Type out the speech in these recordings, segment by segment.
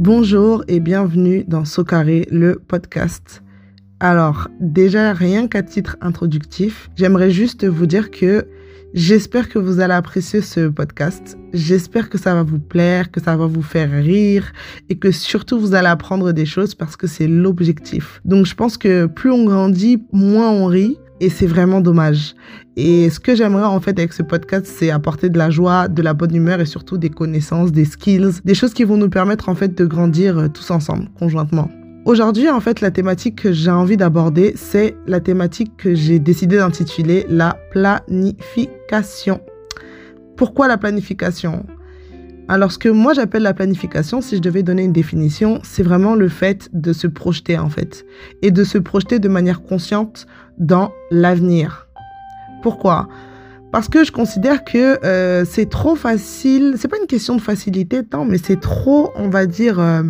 Bonjour et bienvenue dans Socaré, le podcast. Alors, déjà, rien qu'à titre introductif, j'aimerais juste vous dire que j'espère que vous allez apprécier ce podcast. J'espère que ça va vous plaire, que ça va vous faire rire et que surtout vous allez apprendre des choses parce que c'est l'objectif. Donc, je pense que plus on grandit, moins on rit et c'est vraiment dommage. Et ce que j'aimerais en fait avec ce podcast, c'est apporter de la joie, de la bonne humeur et surtout des connaissances, des skills, des choses qui vont nous permettre en fait de grandir euh, tous ensemble, conjointement. Aujourd'hui, en fait, la thématique que j'ai envie d'aborder, c'est la thématique que j'ai décidé d'intituler la planification. Pourquoi la planification? Alors, ce que moi j'appelle la planification, si je devais donner une définition, c'est vraiment le fait de se projeter en fait. Et de se projeter de manière consciente dans l'avenir. Pourquoi? Parce que je considère que euh, c'est trop facile. C'est pas une question de facilité tant, mais c'est trop, on va dire, euh,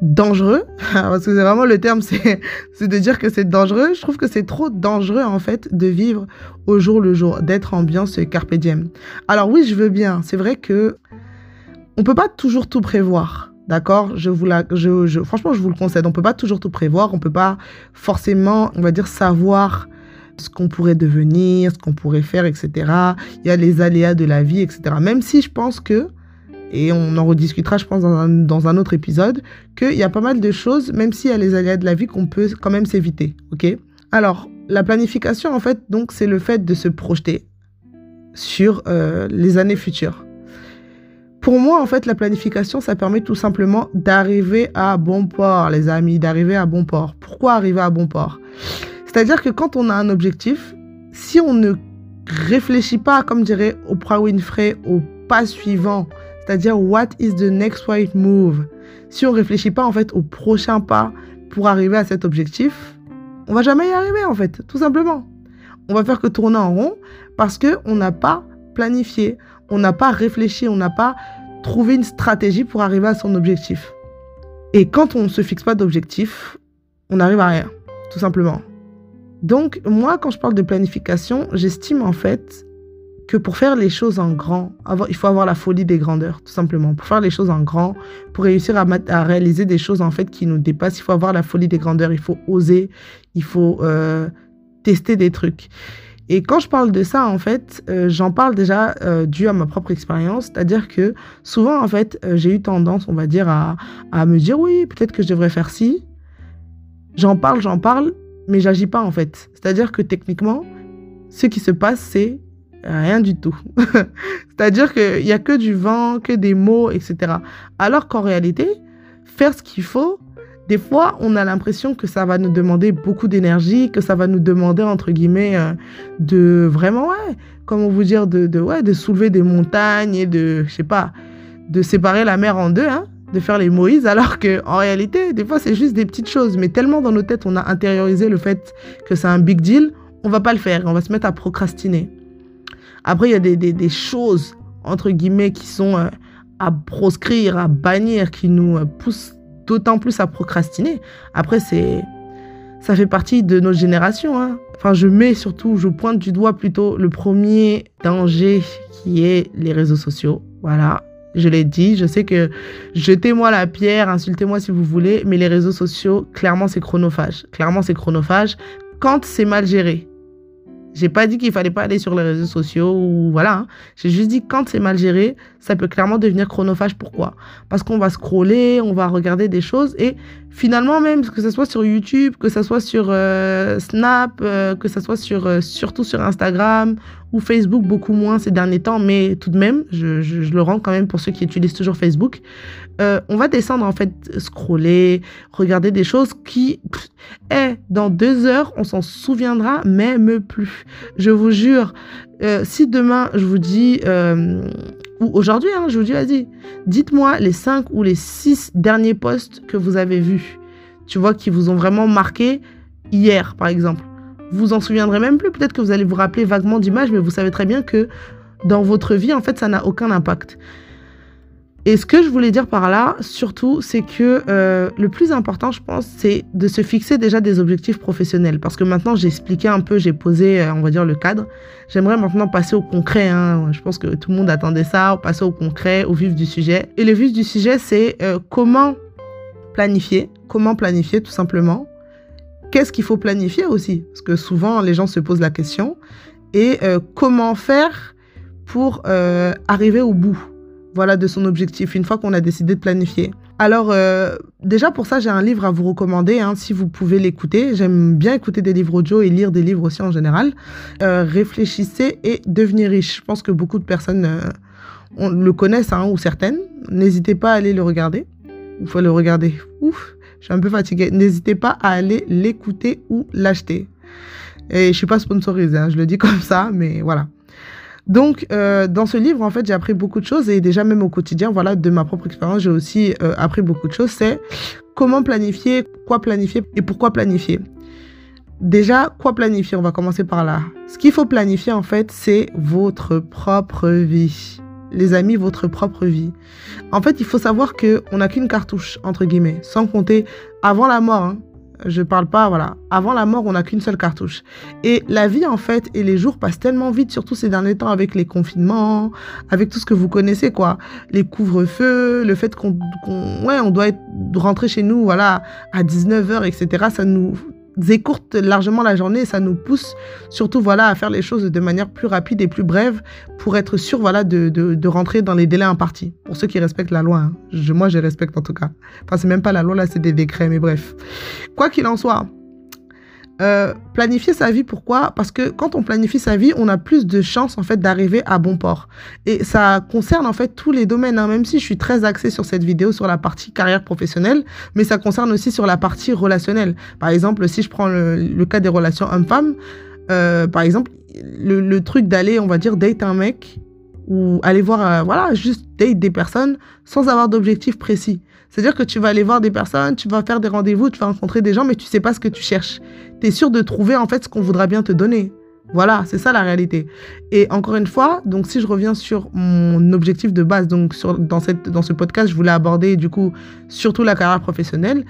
dangereux. Parce que c'est vraiment le terme, c'est de dire que c'est dangereux. Je trouve que c'est trop dangereux en fait de vivre au jour le jour, d'être ambiance carpe diem. Alors oui, je veux bien. C'est vrai que on peut pas toujours tout prévoir. D'accord? Je vous la, je, Franchement, je vous le concède. On peut pas toujours tout prévoir. On peut pas forcément, on va dire, savoir ce qu'on pourrait devenir, ce qu'on pourrait faire, etc. Il y a les aléas de la vie, etc. Même si je pense que, et on en rediscutera, je pense, dans un, dans un autre épisode, qu'il y a pas mal de choses, même s'il y a les aléas de la vie, qu'on peut quand même s'éviter. OK? Alors, la planification, en fait, donc, c'est le fait de se projeter sur euh, les années futures. Pour moi, en fait, la planification, ça permet tout simplement d'arriver à bon port, les amis, d'arriver à bon port. Pourquoi arriver à bon port? C'est-à-dire que quand on a un objectif, si on ne réfléchit pas, comme dirait Oprah Winfrey, au pas suivant, c'est-à-dire what is the next right move, si on réfléchit pas en fait au prochain pas pour arriver à cet objectif, on va jamais y arriver en fait, tout simplement. On va faire que tourner en rond parce que on n'a pas planifié, on n'a pas réfléchi, on n'a pas trouvé une stratégie pour arriver à son objectif. Et quand on ne se fixe pas d'objectif, on n'arrive à rien, tout simplement. Donc, moi, quand je parle de planification, j'estime en fait que pour faire les choses en grand, il faut avoir la folie des grandeurs, tout simplement. Pour faire les choses en grand, pour réussir à, réaliser des choses en fait qui nous dépassent, il faut avoir la folie des grandeurs, il faut oser, il faut euh, tester des trucs. Et quand je parle de ça, en fait, euh, j'en parle déjà euh, dû à ma propre expérience, c'est-à-dire que souvent, en fait, euh, j'ai eu tendance, on va dire, à, à me dire oui, peut-être que je devrais faire ci. J'en parle, j'en parle, mais j'agis pas en fait. C'est-à-dire que techniquement, ce qui se passe, c'est rien du tout. c'est-à-dire qu'il n'y a que du vent, que des mots, etc. Alors qu'en réalité, faire ce qu'il faut, des fois, on a l'impression que ça va nous demander beaucoup d'énergie, que ça va nous demander, entre guillemets, euh, de vraiment, comment vous dire, de, soulever des montagnes et de, je sais pas, de séparer la mer en deux, hein, de faire les Moïse, alors que en réalité, des fois, c'est juste des petites choses. Mais tellement dans nos têtes, on a intériorisé le fait que c'est un big deal, on va pas le faire, on va se mettre à procrastiner. Après, il y a des choses, entre guillemets, qui sont euh, à proscrire, à bannir, qui nous euh, poussent d'autant plus à procrastiner. Après, c'est ça fait partie de notre génération. Hein. Enfin, je mets surtout, je pointe du doigt plutôt le premier danger qui est les réseaux sociaux. Voilà, je l'ai dit. Je sais que jetez-moi la pierre, insultez-moi si vous voulez, mais les réseaux sociaux, clairement, c'est chronophage. Clairement, c'est chronophage quand c'est mal géré. J'ai pas dit qu'il fallait pas aller sur les réseaux sociaux ou voilà. Hein. J'ai juste dit quand c'est mal géré, ça peut clairement devenir chronophage. Pourquoi? Parce qu'on va scroller, on va regarder des choses et finalement même que ce soit sur YouTube, que ce soit sur euh, Snap, euh, que ce soit euh, surtout sur Instagram ou Facebook beaucoup moins ces derniers temps, mais tout de même, je, le rends quand même pour ceux qui utilisent toujours Facebook. On va descendre en fait, scroller, regarder des choses qui, eh, dans deux heures, on s'en souviendra même plus. Je vous jure, si demain je vous dis, ou aujourd'hui, hein, je vous dis, vas-y, dites-moi les cinq ou les six derniers posts que vous avez vus, tu vois, qui vous ont vraiment marqué hier, par exemple. Vous en souviendrez même plus. Peut-être que vous allez vous rappeler vaguement d'images, mais vous savez très bien que dans votre vie, en fait, ça n'a aucun impact. Et ce que je voulais dire par là, surtout, c'est que euh, le plus important, je pense, c'est de se fixer déjà des objectifs professionnels. Parce que maintenant, j'ai expliqué un peu, j'ai posé, euh, on va dire, le cadre. J'aimerais maintenant passer au concret. Hein. Je pense que tout le monde attendait ça, passer au concret, au vif du sujet. Et le vif du sujet, c'est euh, comment planifier. Comment planifier, tout simplement. Qu'est-ce qu'il faut planifier aussi? Parce que souvent, les gens se posent la question. Et comment faire pour arriver au bout? Voilà, de son objectif, une fois qu'on a décidé de planifier. Alors, euh, déjà pour ça, j'ai un livre à vous recommander, hein, si vous pouvez l'écouter. J'aime bien écouter des livres audio et lire des livres aussi en général. Euh, réfléchissez et devenez riche. Je pense que beaucoup de personnes euh, le connaissent, hein, ou certaines. N'hésitez pas à aller le regarder. Il faut le regarder. Ouf, je suis un peu fatiguée. N'hésitez pas à aller l'écouter ou l'acheter. Et je suis pas sponsorisée, hein, je le dis comme ça, mais voilà. Donc, euh, dans ce livre, en fait, j'ai appris beaucoup de choses et déjà même au quotidien, voilà, de ma propre expérience, j'ai aussi euh, appris beaucoup de choses. C'est comment planifier, quoi planifier et pourquoi planifier. Déjà, quoi planifier? On va commencer par là. Ce qu'il faut planifier, en fait, c'est votre propre vie. Les amis, votre propre vie. En fait, il faut savoir que on n'a qu'une cartouche, entre guillemets, sans compter avant la mort. Hein. Je parle pas, voilà. Avant la mort, on n'a qu'une seule cartouche. Et la vie, en fait, et les jours passent tellement vite, surtout ces derniers temps avec les confinements, avec tout ce que vous connaissez, quoi. Les couvre-feux, le fait qu'on, ouais, on doit rentrer chez nous, voilà, à 19h, etc. Ça nous écourte largement la journée. Et ça nous pousse surtout voilà à faire les choses de manière plus rapide et plus brève pour être sûr voilà de, de, rentrer dans les délais impartis. Pour ceux qui respectent la loi hein. je, moi je respecte en tout cas. Enfin c'est même pas la loi là c'est des décrets mais bref. Quoi qu'il en soit euh, planifier sa vie, pourquoi? Parce que quand on planifie sa vie, on a plus de chances en fait d'arriver à bon port. Et ça concerne en fait tous les domaines. Hein. Même si je suis très axée sur cette vidéo sur la partie carrière professionnelle, mais ça concerne aussi sur la partie relationnelle. Par exemple, si je prends le, cas des relations hommes-femmes, euh, par exemple, le, le truc d'aller, on va dire, date un mec ou aller voir, euh, voilà, juste date des personnes sans avoir d'objectif précis. C'est-à-dire que tu vas aller voir des personnes, tu vas faire des rendez-vous, tu vas rencontrer des gens, mais tu sais pas ce que tu cherches. Tu es sûr de trouver en fait ce qu'on voudra bien te donner. Voilà, c'est ça la réalité. Et encore une fois, donc si je reviens sur mon objectif de base, donc sur, dans, cette, dans ce podcast, je voulais aborder du coup surtout la carrière professionnelle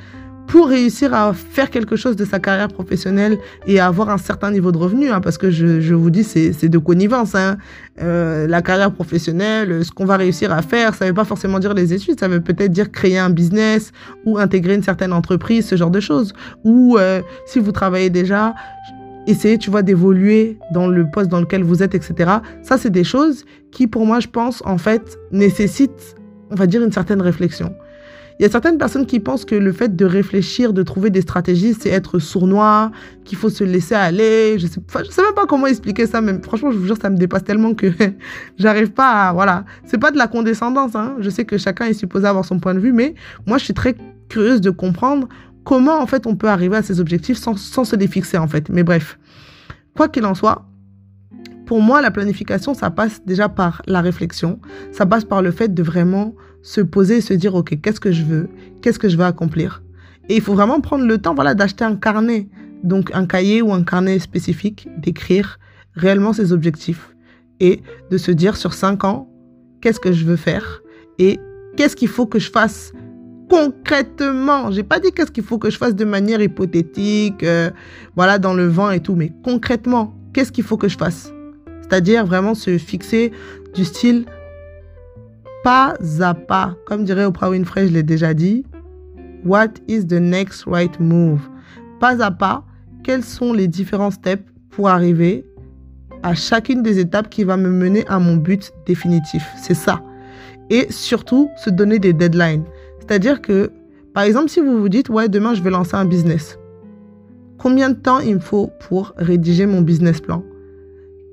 pour réussir à faire quelque chose de sa carrière professionnelle et avoir un certain niveau de revenu, hein, parce que je, vous dis, c'est de connivence. Hein. Euh, la carrière professionnelle, ce qu'on va réussir à faire, ça ne veut pas forcément dire les études, ça veut peut-être dire créer un business ou intégrer une certaine entreprise, ce genre de choses. Ou euh, si vous travaillez déjà, essayer, tu vois, d'évoluer dans le poste dans lequel vous êtes, etc. Ça, c'est des choses qui, pour moi, je pense, en fait, nécessitent, on va dire, une certaine réflexion. Il y a certaines personnes qui pensent que le fait de réfléchir, de trouver des stratégies, c'est être sournois, qu'il faut se laisser aller. Je sais, sais même pas comment expliquer ça, mais franchement, je vous jure, ça me dépasse tellement que j'arrive pas à, voilà. C'est pas de la condescendance, hein. Je sais que chacun est supposé avoir son point de vue, mais moi, je suis très curieuse de comprendre comment, en fait, on peut arriver à ses objectifs sans, sans se les fixer, en fait. Mais bref. Quoi qu'il en soit, pour moi, la planification, ça passe déjà par la réflexion. Ça passe par le fait de vraiment se poser et se dire, OK, qu'est-ce que je veux? Qu'est-ce que je veux accomplir? Et il faut vraiment prendre le temps voilà, d'acheter un carnet, donc un cahier ou un carnet spécifique, d'écrire réellement ses objectifs et de se dire sur cinq ans, qu'est-ce que je veux faire et qu'est-ce qu'il faut que je fasse concrètement? J'ai pas dit qu'est-ce qu'il faut que je fasse de manière hypothétique, euh, voilà, dans le vent et tout, mais concrètement, qu'est-ce qu'il faut que je fasse? C'est-à-dire vraiment se fixer du style pas à pas. Comme dirait Oprah Winfrey, je l'ai déjà dit. What is the next right move? Pas à pas, quels sont les différents steps pour arriver à chacune des étapes qui va me mener à mon but définitif? C'est ça. Et surtout, se donner des deadlines. C'est-à-dire que, par exemple, si vous vous dites, ouais, demain, je vais lancer un business. Combien de temps il me faut pour rédiger mon business plan?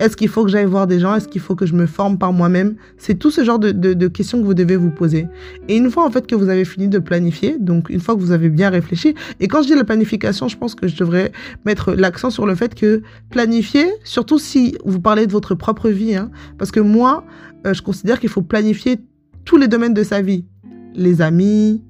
Est-ce qu'il faut que j'aille voir des gens? Est-ce qu'il faut que je me forme par moi-même? C'est tout ce genre de, questions que vous devez vous poser. Et une fois en fait que vous avez fini de planifier, donc une fois que vous avez bien réfléchi, et quand je dis la planification, je pense que je devrais mettre l'accent sur le fait que planifier, surtout si vous parlez de votre propre vie, hein, parce que moi, euh, je considère qu'il faut planifier tous les domaines de sa vie. Les amis,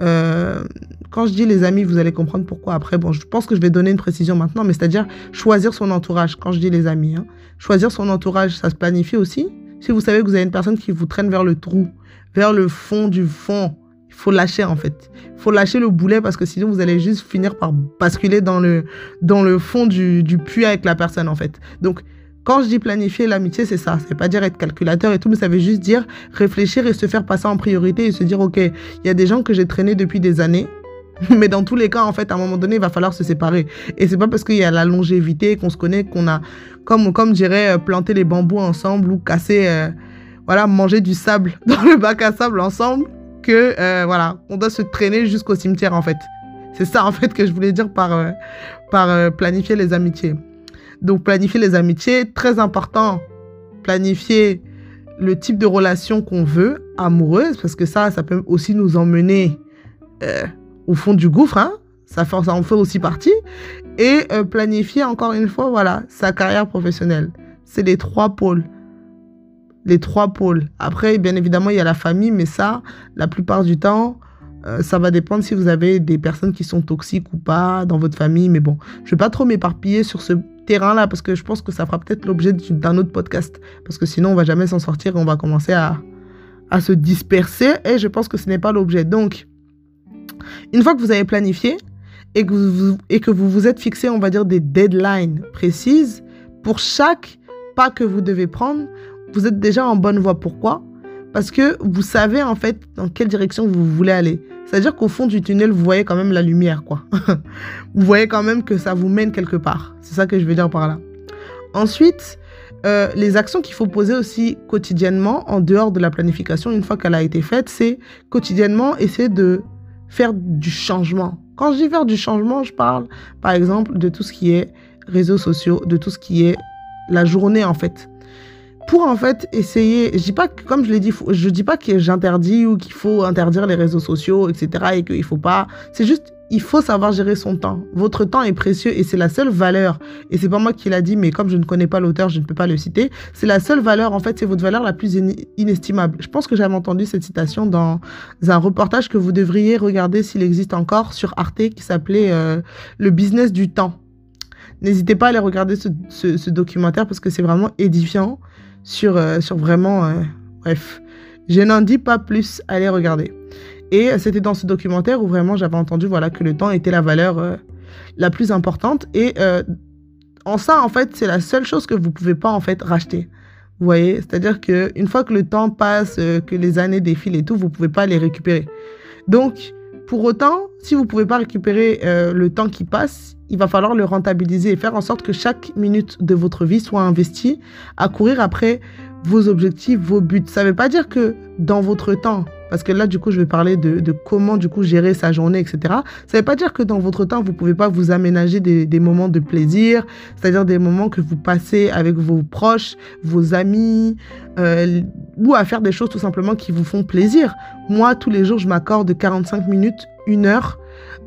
euh, quand je dis les amis, vous allez comprendre pourquoi après. Bon, je pense que je vais donner une précision maintenant, mais c'est-à-dire choisir son entourage. Quand je dis les amis, hein. choisir son entourage, ça se planifie aussi. Si vous savez que vous avez une personne qui vous traîne vers le trou, vers le fond du fond. Il faut lâcher en fait. Il faut lâcher le boulet parce que sinon vous allez juste finir par basculer dans le, dans le fond du, du puits avec la personne en fait. Donc quand je dis planifier l'amitié, c'est ça. Veut pas dire être calculateur et tout, mais ça veut juste dire réfléchir et se faire passer en priorité et se dire, OK, il y a des gens que j'ai traînés depuis des années. Mais dans tous les cas, en fait, à un moment donné, il va falloir se séparer. Et c'est pas parce qu'il y a la longévité, qu'on se connaît, qu'on a, comme, comme dirais, euh, planter les bambous ensemble ou casser, euh, voilà, manger du sable dans le bac à sable ensemble, que, euh, voilà, on doit se traîner jusqu'au cimetière, en fait. C'est ça, en fait, que je voulais dire par, par planifier les amitiés. Donc planifier les amitiés, très important. Planifier le type de relation qu'on veut, amoureuse, parce que ça, ça peut aussi nous emmener euh, au fond du gouffre. Hein. Ça, en fait aussi partie. Et euh, planifier, encore une fois, voilà, sa carrière professionnelle. C'est les trois pôles. Les trois pôles. Après, bien évidemment, il y a la famille, mais ça, la plupart du temps, euh, ça va dépendre si vous avez des personnes qui sont toxiques ou pas dans votre famille. Mais bon, je ne vais pas trop m'éparpiller sur ce terrain-là parce que je pense que ça fera peut-être l'objet d'un autre podcast. Parce que sinon, on va jamais s'en sortir et on va commencer à, à se disperser. Et je pense que ce n'est pas l'objet. Donc, une fois que vous avez planifié et que vous, et que vous vous êtes fixé, on va dire, des deadlines précises pour chaque pas que vous devez prendre, vous êtes déjà en bonne voie. Pourquoi? Parce que vous savez en fait dans quelle direction vous voulez aller. C'est-à-dire qu'au fond du tunnel, vous voyez quand même la lumière, quoi. vous voyez quand même que ça vous mène quelque part. C'est ça que je veux dire par là. Ensuite, euh, les actions qu'il faut poser aussi quotidiennement, en dehors de la planification, une fois qu'elle a été faite, c'est quotidiennement essayer de faire du changement. Quand je dis faire du changement, je parle par exemple de tout ce qui est réseaux sociaux, de tout ce qui est la journée en fait pour en fait essayer, je dis pas que, comme je l'ai dit, je dis pas que j'interdis ou qu'il faut interdire les réseaux sociaux, etc. et qu'il faut pas, c'est juste, il faut savoir gérer son temps. Votre temps est précieux et c'est la seule valeur. Et c'est pas moi qui l'a dit, mais comme je ne connais pas l'auteur, je ne peux pas le citer. C'est la seule valeur, en fait, c'est votre valeur la plus inestimable. Je pense que j'avais entendu cette citation dans un reportage que vous devriez regarder s'il existe encore sur Arte qui s'appelait euh, Le business du temps. N'hésitez pas à aller regarder ce, ce documentaire parce que c'est vraiment édifiant sur, euh, sur vraiment... Euh, bref, je n'en dis pas plus, allez regarder. Et c'était dans ce documentaire où vraiment j'avais entendu voilà, que le temps était la valeur euh, la plus importante. Et en ça, en fait, c'est la seule chose que vous pouvez pas en fait racheter. Vous voyez? C'est-à-dire qu'une fois que le temps passe, que les années défilent et tout, vous pouvez pas les récupérer. Donc, pour autant, si vous ne pouvez pas récupérer le temps qui passe, il va falloir le rentabiliser et faire en sorte que chaque minute de votre vie soit investie à courir après vos objectifs, vos buts. Ça ne veut pas dire que dans votre temps, parce que là, du coup, je vais parler de, comment, du coup, gérer sa journée, etc. Ça ne veut pas dire que dans votre temps, vous ne pouvez pas vous aménager des, moments de plaisir, c'est-à-dire des moments que vous passez avec vos proches, vos amis, euh, ou à faire des choses tout simplement qui vous font plaisir. Moi, tous les jours, je m'accorde 45 minutes, une heure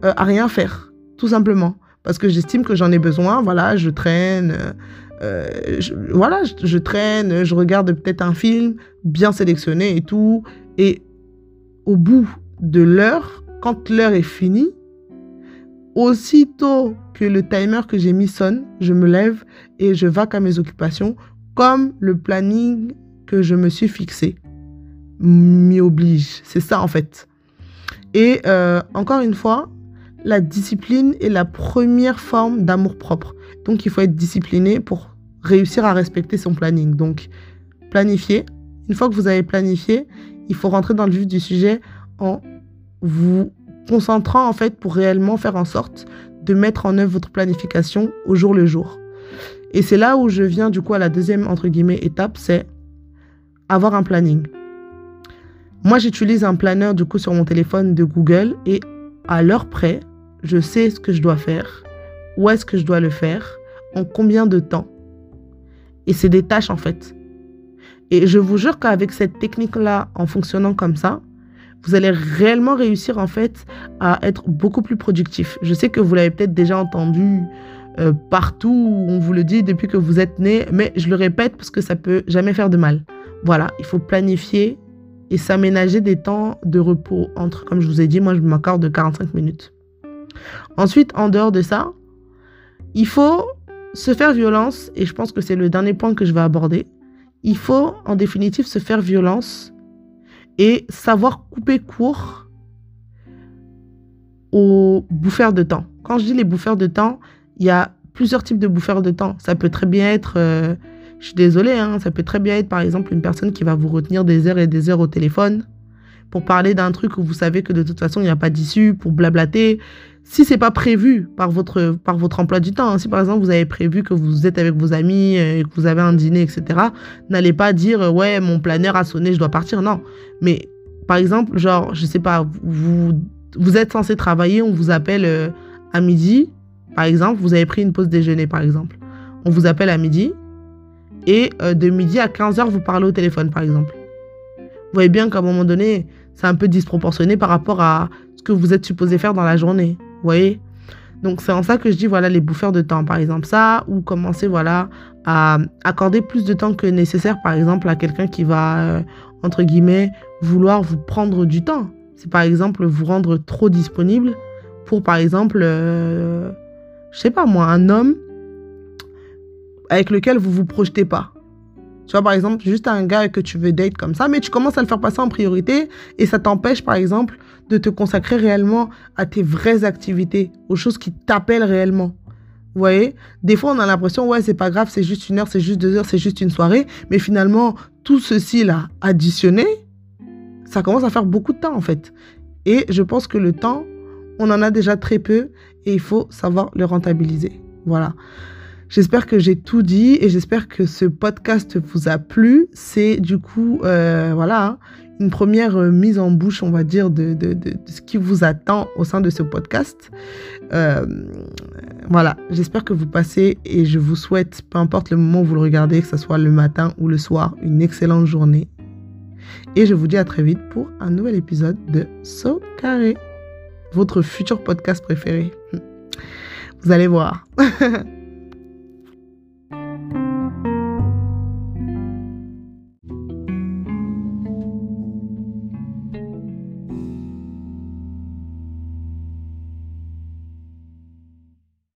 euh, à rien faire, tout simplement parce que j'estime que j'en ai besoin. Voilà, je traîne, euh, je, voilà, je, traîne, je regarde peut-être un film bien sélectionné et tout. Et au bout de l'heure, quand l'heure est finie, aussitôt que le timer que j'ai mis sonne, je me lève et je vaque à mes occupations comme le planning que je me suis fixé m'y oblige. C'est ça en fait. Et euh, encore une fois, la discipline est la première forme d'amour propre. Donc il faut être discipliné pour réussir à respecter son planning. Donc planifier. Une fois que vous avez planifié, il faut rentrer dans le vif du sujet en vous concentrant en fait pour réellement faire en sorte de mettre en œuvre votre planification au jour le jour. Et c'est là où je viens du coup à la deuxième entre guillemets étape, c'est avoir un planning. Moi, j'utilise un planeur du coup sur mon téléphone de Google et à l'heure près, je sais ce que je dois faire, où est-ce que je dois le faire, en combien de temps. Et c'est des tâches en fait. Et je vous jure qu'avec cette technique-là, en fonctionnant comme ça, vous allez réellement réussir en fait à être beaucoup plus productif. Je sais que vous l'avez peut-être déjà entendu euh, partout, on vous le dit depuis que vous êtes né, mais je le répète parce que ça peut jamais faire de mal. Voilà, il faut planifier et s'aménager des temps de repos entre, comme je vous ai dit, moi je m'accorde de 45 minutes. Ensuite, en dehors de ça, il faut se faire violence, et je pense que c'est le dernier point que je vais aborder. Il faut, en définitive, se faire violence et savoir couper court aux bouffeurs de temps. Quand je dis les bouffeurs de temps, il y a plusieurs types de bouffeurs de temps. Ça peut très bien être, euh, je suis désolée, hein, ça peut très bien être par exemple une personne qui va vous retenir des heures et des heures au téléphone pour parler d'un truc où vous savez que de toute façon il n'y a pas d'issue, pour blablater. Si c'est pas prévu par votre, par votre emploi du temps, hein, si par exemple vous avez prévu que vous êtes avec vos amis euh, et que vous avez un dîner, etc., n'allez pas dire euh, ouais mon planeur a sonné, je dois partir. Non, mais par exemple genre je sais pas, vous vous êtes censé travailler, on vous appelle à midi, par exemple, vous avez pris une pause déjeuner, par exemple. On vous appelle à midi et euh, de midi à 15h, vous parlez au téléphone, par exemple. Vous voyez bien qu'à un moment donné, c'est un peu disproportionné par rapport à ce que vous êtes supposé faire dans la journée. Vous voyez Donc c'est en ça que je dis, voilà, les bouffeurs de temps, par exemple, ça, ou commencer, voilà, à accorder plus de temps que nécessaire, par exemple, à quelqu'un qui va, euh, entre guillemets, vouloir vous prendre du temps. C'est par exemple vous rendre trop disponible pour, par exemple, euh, je sais pas moi, un homme avec lequel vous vous projetez pas. Tu vois, par exemple, juste un gars que tu veux date comme ça, mais tu commences à le faire passer en priorité et ça t'empêche, par exemple, de te consacrer réellement à tes vraies activités, aux choses qui t'appellent réellement. Vous voyez? Des fois, on a l'impression, ouais, c'est pas grave, c'est juste une heure, c'est juste deux heures, c'est juste une soirée. Mais finalement, tout ceci là, additionné, ça commence à faire beaucoup de temps, en fait. Et je pense que le temps, on en a déjà très peu et il faut savoir le rentabiliser. Voilà. J'espère que j'ai tout dit et j'espère que ce podcast vous a plu. C'est du coup, euh, voilà, une première mise en bouche, on va dire, de, ce qui vous attend au sein de ce podcast. Euh, voilà, j'espère que vous passez et je vous souhaite, peu importe le moment où vous le regardez, que ce soit le matin ou le soir, une excellente journée. Et je vous dis à très vite pour un nouvel épisode de So Carré votre futur podcast préféré. Vous allez voir.